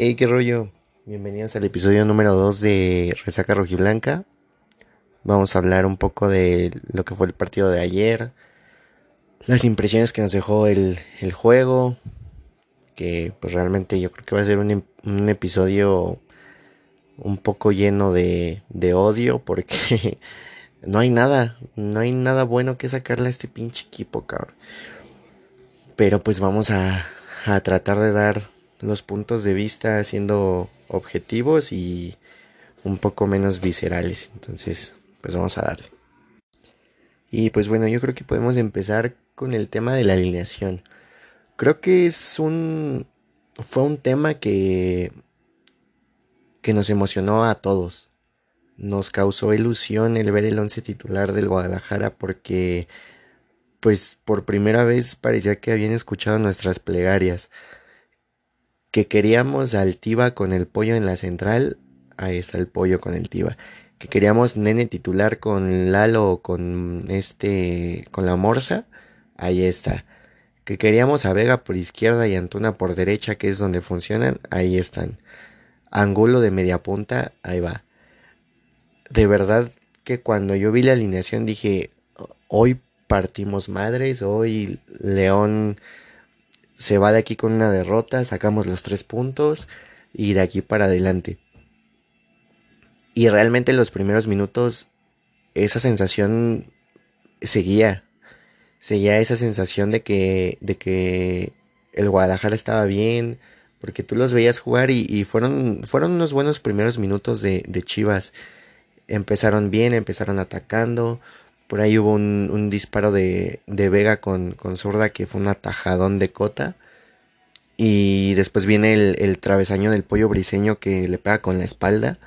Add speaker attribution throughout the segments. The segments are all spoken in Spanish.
Speaker 1: Hey, qué rollo. Bienvenidos al episodio número 2 de Resaca Rojiblanca. Vamos a hablar un poco de lo que fue el partido de ayer, las impresiones que nos dejó el, juego, que pues realmente yo creo que va a ser un, un episodio un poco lleno de, de odio porque no hay nada, no hay nada bueno que sacarle a este pinche equipo, cabrón. Pero pues vamos a, a tratar de dar los puntos de vista siendo objetivos y un poco menos viscerales. Entonces, pues vamos a darle. Y pues bueno, yo creo que podemos empezar con el tema de la alineación. Creo que es un fue un tema que que nos emocionó a todos. Nos causó ilusión el ver el once titular del Guadalajara porque pues por primera vez parecía que habían escuchado nuestras plegarias que queríamos al Tiva con el pollo en la central, ahí está el pollo con el Tiva. Que queríamos nene titular con Lalo o con este, con la Morsa, ahí está. Que queríamos a Vega por izquierda y Antuna por derecha, que es donde funcionan, ahí están. Angulo de media punta, ahí va. De verdad que cuando yo vi la alineación dije, hoy partimos madres, hoy León se va de aquí con una derrota, sacamos los tres puntos y de aquí para adelante. Y realmente en los primeros minutos esa sensación seguía, seguía esa sensación de que, de que el Guadalajara estaba bien, porque tú los veías jugar y, fueron, fueron unos buenos primeros minutos de, de, Chivas. Empezaron bien, empezaron atacando. Por ahí hubo un, disparo de, de Vega con, con, zurda que fue un atajadón de Cota. Y después viene el, travesaño del pollo briseño que le pega con la espalda.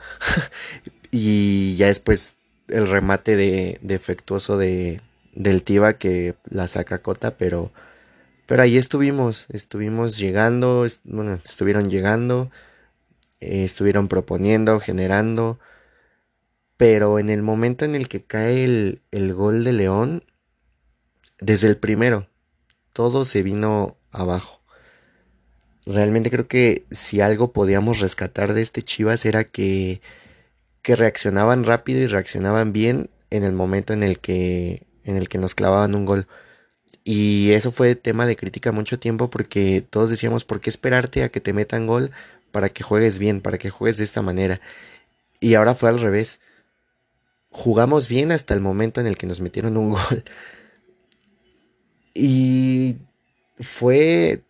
Speaker 1: y ya después el remate de, defectuoso de, del Tiva que la saca Cota, pero, pero ahí estuvimos, estuvimos llegando, bueno, estuvieron llegando, eh, estuvieron proponiendo, generando pero en el momento en el que cae el, gol de León, desde el primero, todo se vino abajo. Realmente creo que si algo podíamos rescatar de este Chivas era que, que reaccionaban rápido y reaccionaban bien en el momento en el que, en el que nos clavaban un gol. Y eso fue tema de crítica mucho tiempo porque todos decíamos, ¿por qué esperarte a que te metan gol para que juegues bien, para que juegues de esta manera? Y ahora fue al revés jugamos bien hasta el momento en el que nos metieron un gol. Y fue,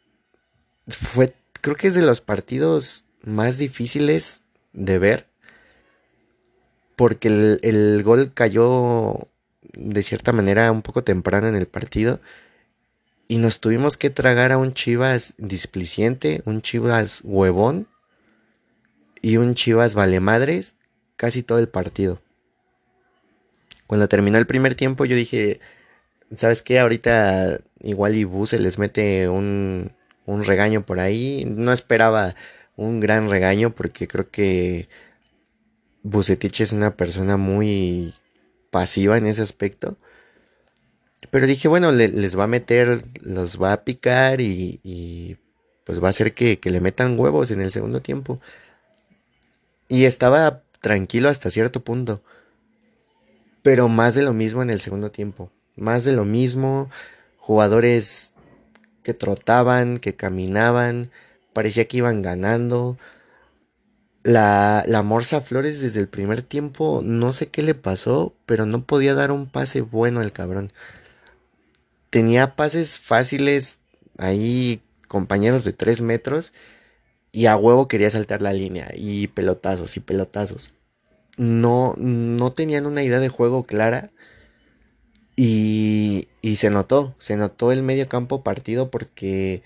Speaker 1: fue, creo que es de los partidos más difíciles de ver. Porque el, el gol cayó de cierta manera un poco temprano en el partido. Y nos tuvimos que tragar a un Chivas displiciente, un Chivas huevón y un Chivas valemadres casi todo el partido. Cuando terminó el primer tiempo yo dije, ¿sabes qué? Ahorita igual y se les mete un, un regaño por ahí. No esperaba un gran regaño porque creo que Bucetich es una persona muy pasiva en ese aspecto. Pero dije, bueno, les va a meter, los va a picar y, y pues va a hacer que, le metan huevos en el segundo tiempo. Y estaba tranquilo hasta cierto punto pero más de lo mismo en el segundo tiempo. Más de lo mismo, jugadores que trotaban, que caminaban, parecía que iban ganando. La, la Morsa Flores desde el primer tiempo, no sé qué le pasó, pero no podía dar un pase bueno el cabrón. Tenía pases fáciles ahí, compañeros de 3 metros, y a huevo quería saltar la línea, y pelotazos, y pelotazos no, no tenían una idea de juego clara y, y se notó, se notó el medio campo partido porque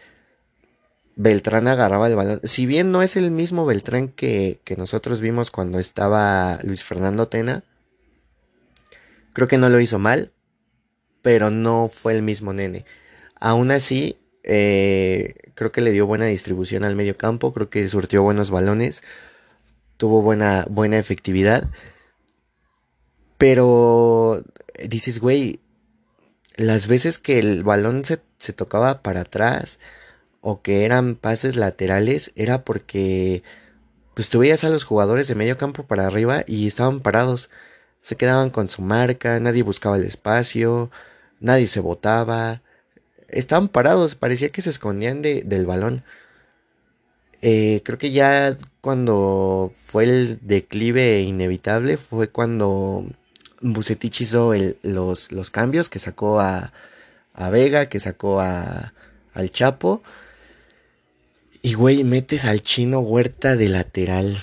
Speaker 1: Beltrán agarraba el balón. Si bien no es el mismo Beltrán que, que nosotros vimos cuando estaba Luis Fernando Tena, creo que no lo hizo mal, pero no fue el mismo nene. Aún así, eh, creo que le dio buena distribución al medio campo, creo que surtió buenos balones tuvo buena, buena efectividad. Pero dices, güey, las veces que el balón se, tocaba para atrás o que eran pases laterales era porque pues veías a los jugadores de medio campo para arriba y estaban parados. Se quedaban con su marca, nadie buscaba el espacio, nadie se botaba. Estaban parados, parecía que se escondían de, del balón. Eh, creo que ya cuando fue el declive inevitable fue cuando Bucetich hizo los, los, cambios, que sacó a, Vega, que sacó a, al Chapo y güey, metes al chino Huerta de lateral.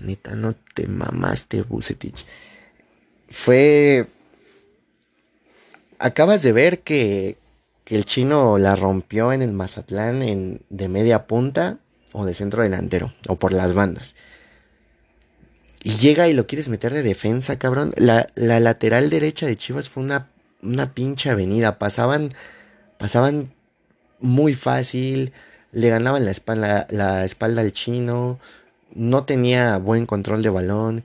Speaker 1: Neta, no te mamaste, Bucetich. Fue. Acabas de ver que, que el chino la rompió en el Mazatlán en, de media punta o de centro delantero o por las bandas. Y llega y lo quieres meter de defensa, cabrón. La, la lateral derecha de Chivas fue una, una pinche avenida. Pasaban, pasaban muy fácil le ganaban la espalda, la espalda al chino, no tenía buen control de balón,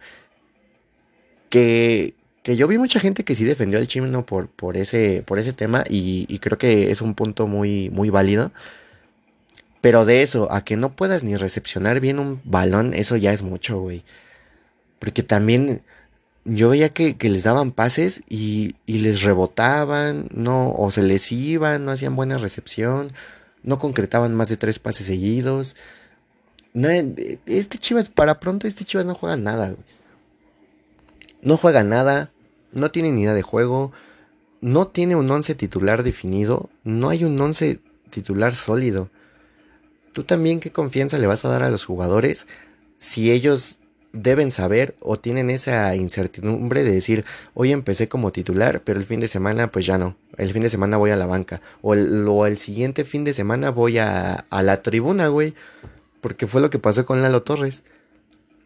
Speaker 1: que, que yo vi mucha gente que sí defendió al chino por, por, ese, por ese tema y, creo que es un punto muy, muy válido. Pero de eso, a que no puedas ni recepcionar bien un balón, eso ya es mucho, güey. Porque también yo veía que, les daban pases y, y, les rebotaban, no, o se les iban, no hacían buena recepción no concretaban más de tres pases seguidos. este Chivas, para pronto, este Chivas no juega nada. No juega nada, no tiene ni idea de juego, no tiene un once titular definido, no hay un once titular sólido. ¿Tú también qué confianza le vas a dar a los jugadores si ellos deben saber o tienen esa incertidumbre de decir, hoy empecé como titular, pero el fin de semana pues ya no. El fin de semana voy a la banca. O el, siguiente fin de semana voy a, a la tribuna, güey. Porque fue lo que pasó con Lalo Torres.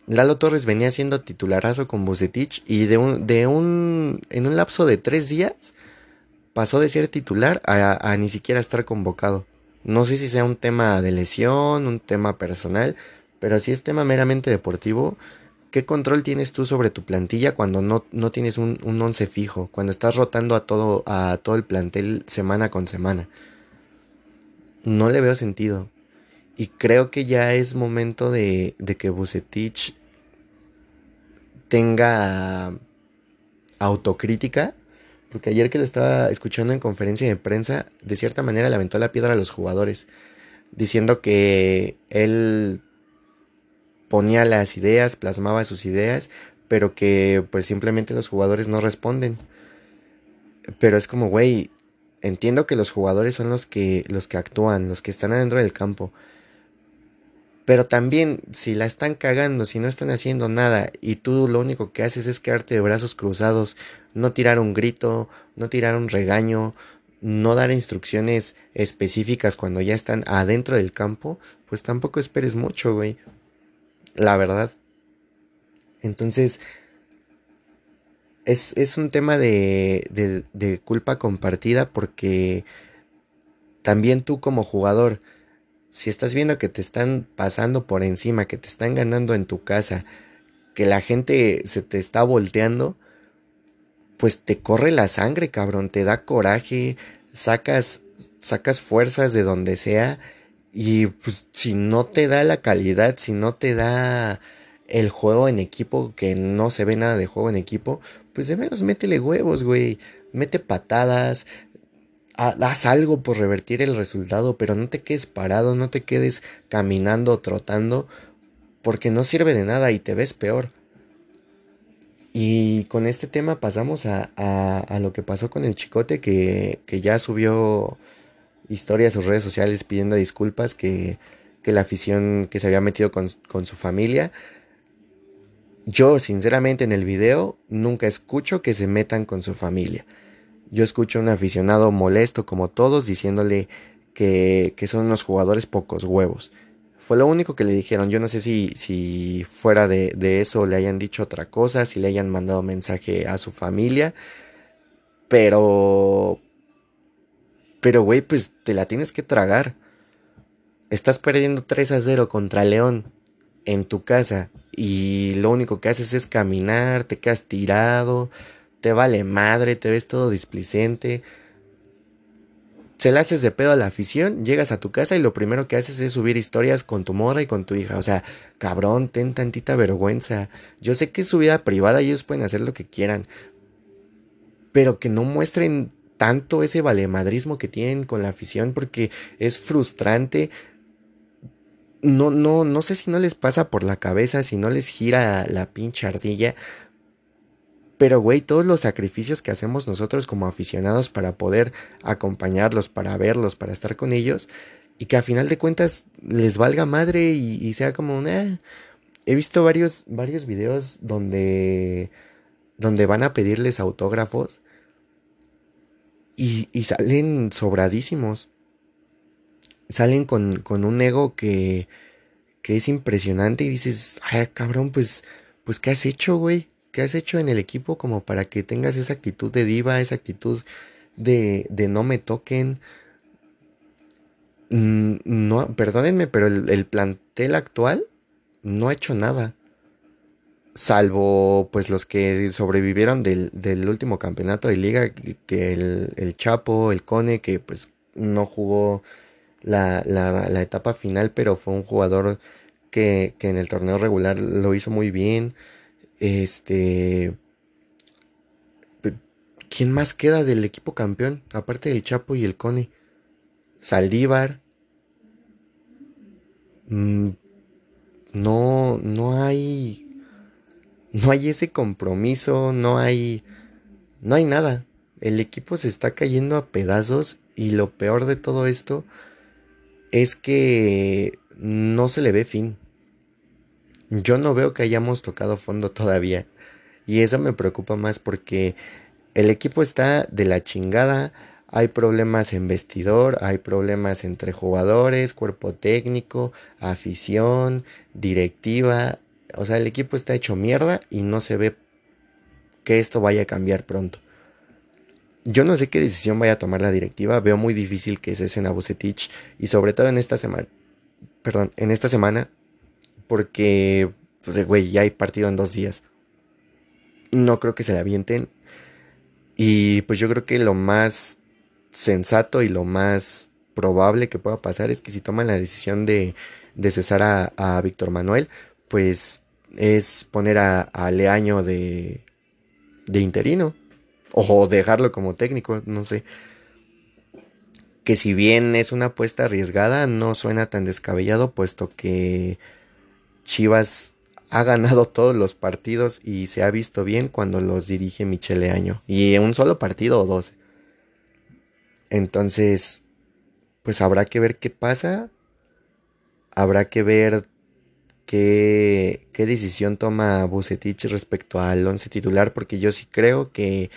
Speaker 1: Lalo Torres venía siendo titularazo con Bucetich y de un, de un, en un lapso de tres días pasó de ser titular a, a ni siquiera estar convocado. No sé si sea un tema de lesión, un tema personal, pero si es tema meramente deportivo, ¿qué control tienes tú sobre tu plantilla cuando no, no tienes un, un, once fijo? Cuando estás rotando a todo, a todo el plantel semana con semana. No le veo sentido. Y creo que ya es momento de, de que Bucetich tenga autocrítica. Porque ayer que lo estaba escuchando en conferencia de prensa, de cierta manera le aventó la piedra a los jugadores. Diciendo que él ponía las ideas, plasmaba sus ideas, pero que pues simplemente los jugadores no responden. Pero es como, güey, entiendo que los jugadores son los que los que actúan, los que están adentro del campo. Pero también si la están cagando, si no están haciendo nada y tú lo único que haces es quedarte de brazos cruzados, no tirar un grito, no tirar un regaño, no dar instrucciones específicas cuando ya están adentro del campo, pues tampoco esperes mucho, güey la verdad. Entonces, es, es un tema de, de, de, culpa compartida porque también tú como jugador, si estás viendo que te están pasando por encima, que te están ganando en tu casa, que la gente se te está volteando, pues te corre la sangre, cabrón, te da coraje, sacas, sacas fuerzas de donde sea y pues si no te da la calidad, si no te da el juego en equipo, que no se ve nada de juego en equipo, pues de menos métele huevos, güey. Mete patadas, haz algo por revertir el resultado, pero no te quedes parado, no te quedes caminando o trotando, porque no sirve de nada y te ves peor. Y con este tema pasamos a, a, a lo que pasó con el chicote que, que ya subió historias sus redes sociales pidiendo disculpas que, que la afición que se había metido con, con, su familia. Yo, sinceramente, en el video nunca escucho que se metan con su familia. Yo escucho a un aficionado molesto como todos diciéndole que, que son unos jugadores pocos huevos. Fue lo único que le dijeron. Yo no sé si, si fuera de, de eso le hayan dicho otra cosa, si le hayan mandado mensaje a su familia. Pero pero, güey, pues te la tienes que tragar. Estás perdiendo 3 a 0 contra León en tu casa y lo único que haces es caminar, te quedas tirado, te vale madre, te ves todo displicente. se le haces de pedo a la afición, llegas a tu casa y lo primero que haces es subir historias con tu morra y con tu hija. O sea, cabrón, ten tantita vergüenza. Yo sé que es su vida privada y ellos pueden hacer lo que quieran. Pero que no muestren tanto ese valemadrismo que tienen con la afición porque es frustrante. No, no, no sé si no les pasa por la cabeza, si no les gira la pinche ardilla pero, güey, todos los sacrificios que hacemos nosotros como aficionados para poder acompañarlos, para verlos, para estar con ellos, y que a final de cuentas les valga madre y, sea como, eh. he visto varios, varios videos donde, donde van a pedirles autógrafos y, y salen sobradísimos. Salen con, con un ego que, que es impresionante y dices, ay, cabrón, pues, pues, ¿qué has hecho, güey? ¿Qué has hecho en el equipo como para que tengas esa actitud de diva, esa actitud de, de no me toquen? Mm, no, perdónenme, pero el, plantel actual no ha hecho nada. Salvo pues los que sobrevivieron del, último campeonato de liga, que el, Chapo, el Cone, que pues no jugó la, la, etapa final, pero fue un jugador que, que en el torneo regular lo hizo muy bien. Este. ¿Quién más queda del equipo campeón? Aparte del Chapo y el Cone. Saldívar. Mm, no, no hay. No hay ese compromiso, no hay. No hay nada. El equipo se está cayendo a pedazos y lo peor de todo esto es que no se le ve fin yo no veo que hayamos tocado fondo todavía. Y eso me preocupa más porque el equipo está de la chingada. Hay problemas en vestidor, hay problemas entre jugadores, cuerpo técnico, afición, directiva. O sea, el equipo está hecho mierda y no se ve que esto vaya a cambiar pronto. Yo no sé qué decisión vaya a tomar la directiva. Veo muy difícil que cesen a Bucetich y sobre todo en esta semana. Perdón, en esta semana porque, pues, güey, ya hay partido en dos días. No creo que se le avienten. Y pues yo creo que lo más sensato y lo más probable que pueda pasar es que si toman la decisión de, de cesar a, Víctor Manuel, pues es poner a, a Leaño de, de interino. O dejarlo como técnico, no sé. Que si bien es una apuesta arriesgada, no suena tan descabellado, puesto que Chivas ha ganado todos los partidos y se ha visto bien cuando los dirige Michele Año. Y un solo partido o dos. Entonces, pues habrá que ver qué pasa. Habrá que ver qué, qué decisión toma Bucetich respecto al once titular. Porque yo sí creo que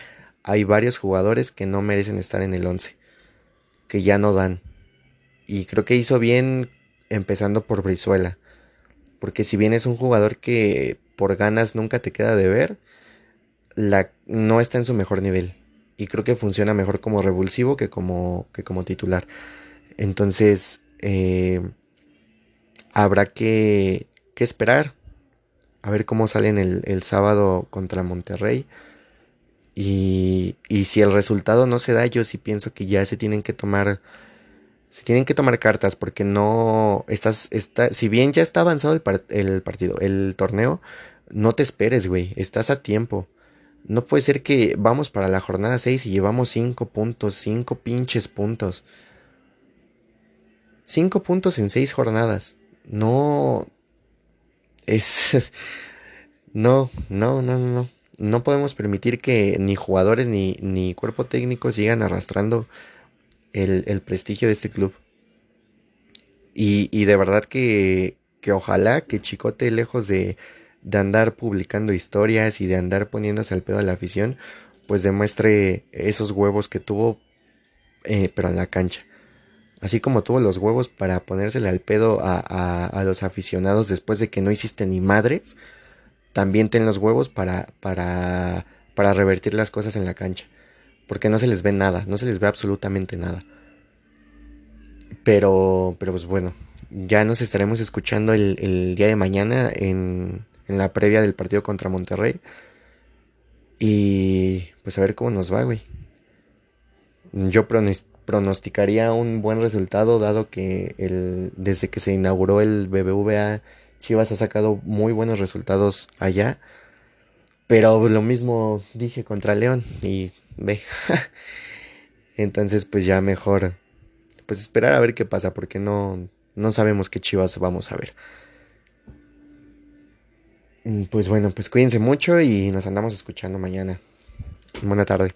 Speaker 1: hay varios jugadores que no merecen estar en el once. Que ya no dan. Y creo que hizo bien empezando por Brizuela porque si bien es un jugador que por ganas nunca te queda de ver, la, no está en su mejor nivel. Y creo que funciona mejor como revulsivo que como, que como titular. Entonces, eh, habrá que, que, esperar a ver cómo salen el, el sábado contra Monterrey. Y, y, si el resultado no se da, yo sí pienso que ya se tienen que tomar se tienen que tomar cartas porque no estás, está, si bien ya está avanzado el, partido, el torneo, no te esperes, güey, estás a tiempo. No puede ser que vamos para la jornada 6 y llevamos 5 puntos, 5 pinches puntos. 5 puntos en 6 jornadas. No. Es. No, no, no, no. No podemos permitir que ni jugadores ni, ni cuerpo técnico sigan arrastrando el, prestigio de este club. Y, de verdad que, que, ojalá que Chicote, lejos de, de, andar publicando historias y de andar poniéndose al pedo a la afición, pues demuestre esos huevos que tuvo, eh, pero en la cancha. Así como tuvo los huevos para ponérsele al pedo a, a, los aficionados después de que no hiciste ni madres, también ten los huevos para, para, para revertir las cosas en la cancha porque no se les ve nada, no se les ve absolutamente nada. Pero, pero pues bueno, ya nos estaremos escuchando el, día de mañana en, la previa del partido contra Monterrey. Y pues a ver cómo nos va, güey. Yo pronosticaría un buen resultado dado que desde que se inauguró el BBVA Chivas ha sacado muy buenos resultados allá. Pero lo mismo dije contra León y ve. Entonces pues ya mejor pues esperar a ver qué pasa porque no, no sabemos qué Chivas vamos a ver. Mm, pues bueno, pues cuídense mucho y nos andamos escuchando mañana. Buena tarde.